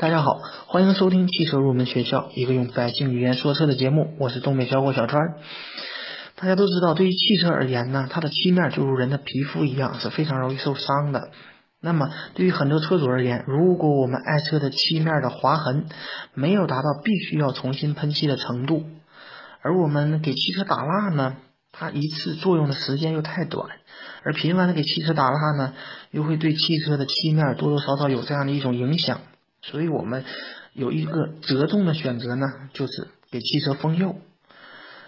大家好，欢迎收听汽车入门学校，一个用百姓语言说车的节目。我是东北小伙小川。大家都知道，对于汽车而言呢，它的漆面就如人的皮肤一样，是非常容易受伤的。那么，对于很多车主而言，如果我们爱车的漆面的划痕没有达到必须要重新喷漆的程度，而我们给汽车打蜡呢，它一次作用的时间又太短，而频繁的给汽车打蜡呢，又会对汽车的漆面多多少少有这样的一种影响。所以我们有一个折中的选择呢，就是给汽车封釉。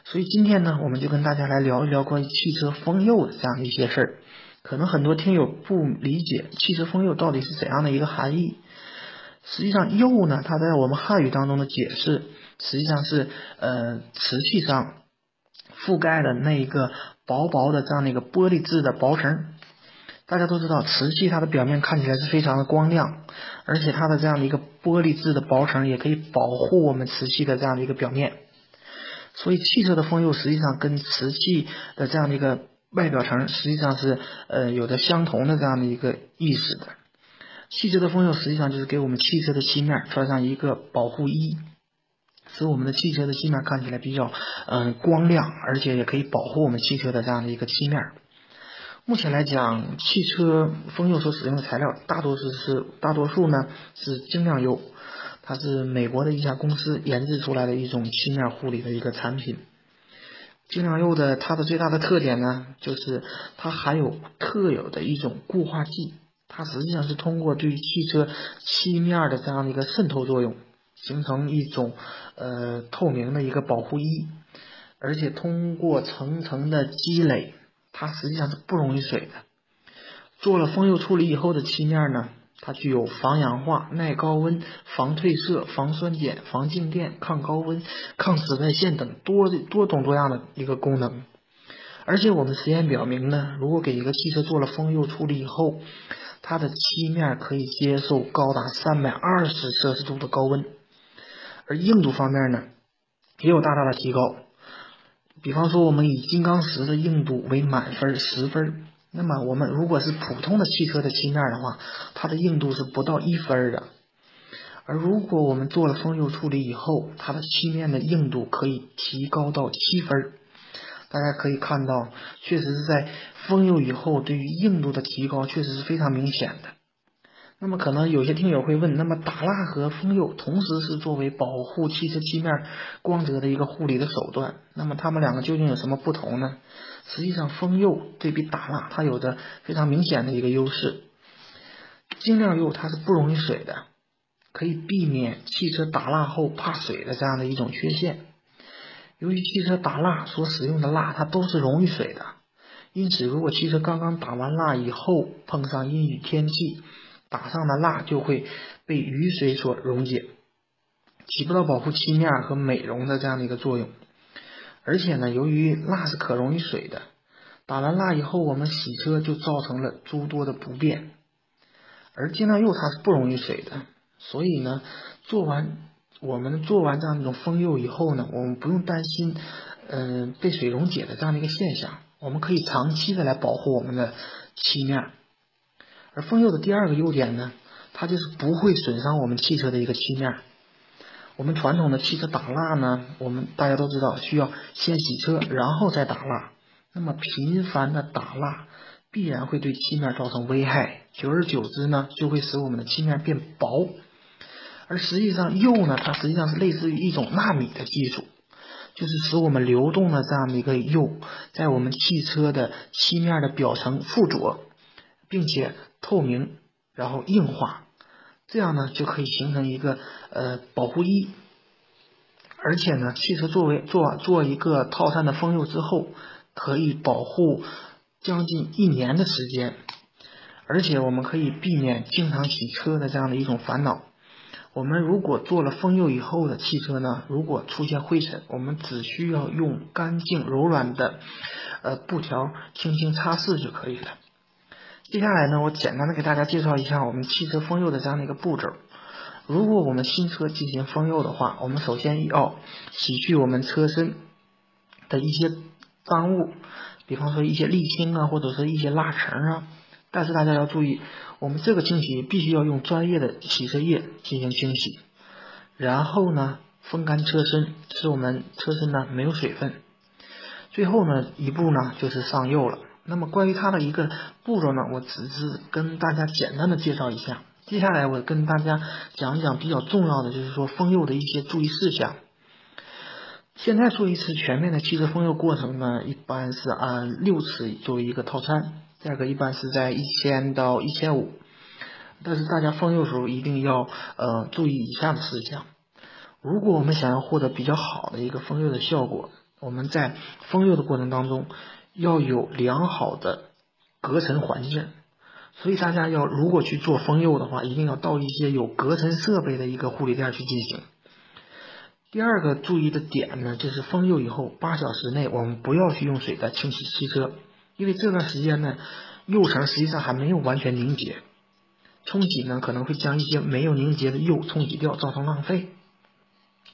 所以今天呢，我们就跟大家来聊一聊关于汽车封釉的这样的一些事儿。可能很多听友不理解汽车封釉到底是怎样的一个含义。实际上，釉呢，它在我们汉语当中的解释，实际上是呃瓷器上覆盖的那一个薄薄的这样的一个玻璃质的薄层。大家都知道，瓷器它的表面看起来是非常的光亮，而且它的这样的一个玻璃质的薄层也可以保护我们瓷器的这样的一个表面。所以，汽车的封釉实际上跟瓷器的这样的一个外表层实际上是呃有着相同的这样的一个意思的。汽车的封釉实际上就是给我们汽车的漆面穿上一个保护衣，使我们的汽车的漆面看起来比较嗯光亮，而且也可以保护我们汽车的这样的一个漆面。目前来讲，汽车封釉所使用的材料大多数是大多数呢是精亮釉，它是美国的一家公司研制出来的一种漆面护理的一个产品。精亮釉的它的最大的特点呢，就是它含有特有的一种固化剂，它实际上是通过对汽车漆面的这样的一个渗透作用，形成一种呃透明的一个保护衣，而且通过层层的积累。它实际上是不溶于水的。做了封釉处理以后的漆面呢，它具有防氧化、耐高温、防褪色、防酸碱、防静电、抗高温、抗紫外线等多多种多样的一个功能。而且我们实验表明呢，如果给一个汽车做了封釉处理以后，它的漆面可以接受高达三百二十摄氏度的高温，而硬度方面呢，也有大大的提高。比方说，我们以金刚石的硬度为满分十分，那么我们如果是普通的汽车的漆面的话，它的硬度是不到一分的。而如果我们做了封釉处理以后，它的漆面的硬度可以提高到七分。大家可以看到，确实是在封釉以后，对于硬度的提高确实是非常明显的。那么可能有些听友会问，那么打蜡和封釉同时是作为保护汽车漆面光泽的一个护理的手段，那么它们两个究竟有什么不同呢？实际上，封釉对比打蜡，它有着非常明显的一个优势。精亮釉它是不溶于水的，可以避免汽车打蜡后怕水的这样的一种缺陷。由于汽车打蜡所使用的蜡它都是溶于水的，因此如果汽车刚刚打完蜡以后碰上阴雨天气，打上的蜡就会被雨水所溶解，起不到保护漆面和美容的这样的一个作用。而且呢，由于蜡是可溶于水的，打完蜡以后我们洗车就造成了诸多的不便。而精亮釉它是不溶于水的，所以呢，做完我们做完这样一种封釉以后呢，我们不用担心嗯被水溶解的这样的一个现象，我们可以长期的来保护我们的漆面。而封釉的第二个优点呢，它就是不会损伤我们汽车的一个漆面。我们传统的汽车打蜡呢，我们大家都知道需要先洗车，然后再打蜡。那么频繁的打蜡必然会对漆面造成危害，久而久之呢，就会使我们的漆面变薄。而实际上釉呢，它实际上是类似于一种纳米的技术，就是使我们流动的这样的一个釉，在我们汽车的漆面的表层附着。并且透明，然后硬化，这样呢就可以形成一个呃保护衣。而且呢，汽车作为做做一个套餐的封釉之后，可以保护将近一年的时间。而且我们可以避免经常洗车的这样的一种烦恼。我们如果做了封釉以后的汽车呢，如果出现灰尘，我们只需要用干净柔软的呃布条轻轻擦拭就可以了。接下来呢，我简单的给大家介绍一下我们汽车封釉的这样的一个步骤。如果我们新车进行封釉的话，我们首先要洗去我们车身的一些脏物，比方说一些沥青啊，或者是一些蜡层啊，但是大家要注意，我们这个清洗必须要用专业的洗车液进行清洗，然后呢风干车身，使我们车身呢没有水分。最后呢一步呢就是上釉了。那么关于它的一个步骤呢，我只是跟大家简单的介绍一下。接下来我跟大家讲一讲比较重要的，就是说封釉的一些注意事项。现在做一次全面的汽车封釉过程呢，一般是按六次作为一个套餐，价格一般是在一千到一千五。但是大家封釉时候一定要呃注意以下的事项。如果我们想要获得比较好的一个封釉的效果，我们在封釉的过程当中要有良好的隔尘环境。所以大家要如果去做封釉的话，一定要到一些有隔尘设备的一个护理店去进行。第二个注意的点呢，就是封釉以后八小时内，我们不要去用水再清洗汽车，因为这段时间呢，釉层实际上还没有完全凝结，冲洗呢可能会将一些没有凝结的釉冲洗掉，造成浪费。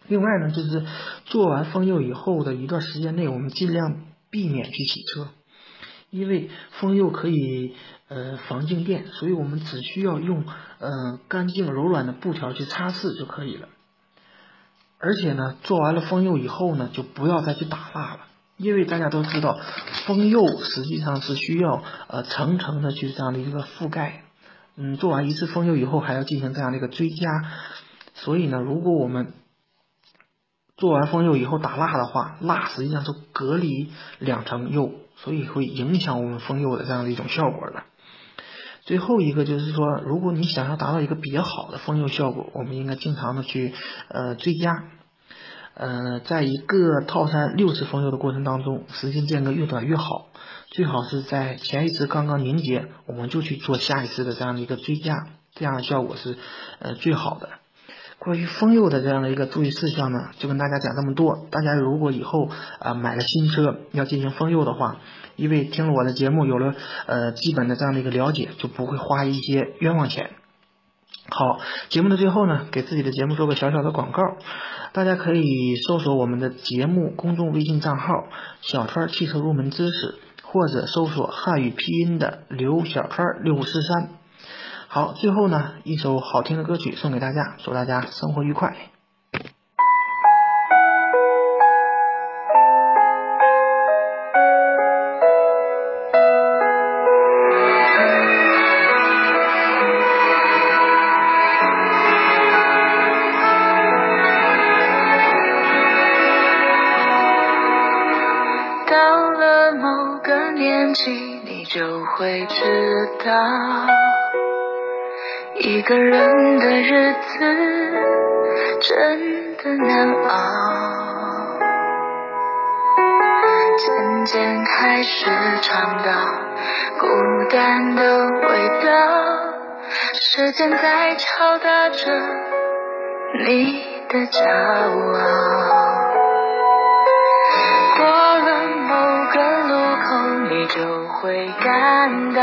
另外呢，就是做完封釉以后的一段时间内，我们尽量避免去洗车，因为封釉可以呃防静电，所以我们只需要用呃干净柔软的布条去擦拭就可以了。而且呢，做完了封釉以后呢，就不要再去打蜡了，因为大家都知道，封釉实际上是需要呃层层的去这样的一个覆盖，嗯，做完一次封釉以后还要进行这样的一个追加，所以呢，如果我们做完封釉以后打蜡的话，蜡实际上是隔离两层釉，所以会影响我们封釉的这样的一种效果的。最后一个就是说，如果你想要达到一个比较好的封釉效果，我们应该经常的去呃追加，呃，在一个套餐六次封釉的过程当中，时间间隔越短越好，最好是在前一次刚刚凝结，我们就去做下一次的这样的一个追加，这样的效果是呃最好的。关于封釉的这样的一个注意事项呢，就跟大家讲这么多。大家如果以后啊买了新车要进行封釉的话，因为听了我的节目，有了呃基本的这样的一个了解，就不会花一些冤枉钱。好，节目的最后呢，给自己的节目做个小小的广告，大家可以搜索我们的节目公众微信账号“小川汽车入门知识”，或者搜索汉语拼音的刘小川六五四三。好，最后呢，一首好听的歌曲送给大家，祝大家生活愉快。到了某个年纪，你就会知道，一个人的日子真的难熬。渐渐开始尝到孤单的味道，时间在敲打着你的骄傲。过了某个路口，你就会感到，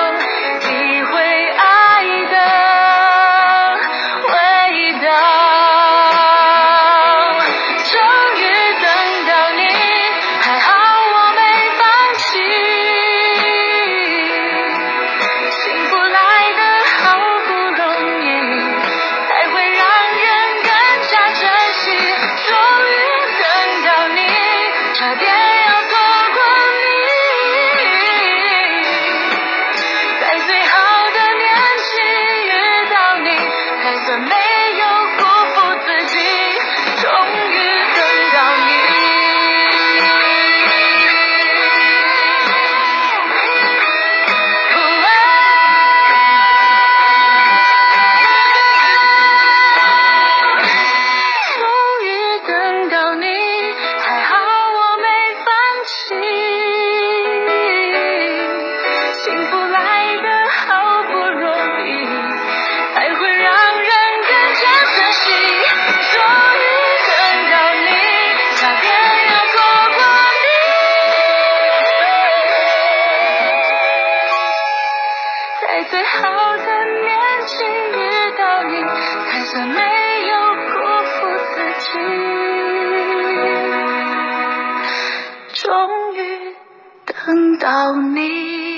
终于等到你。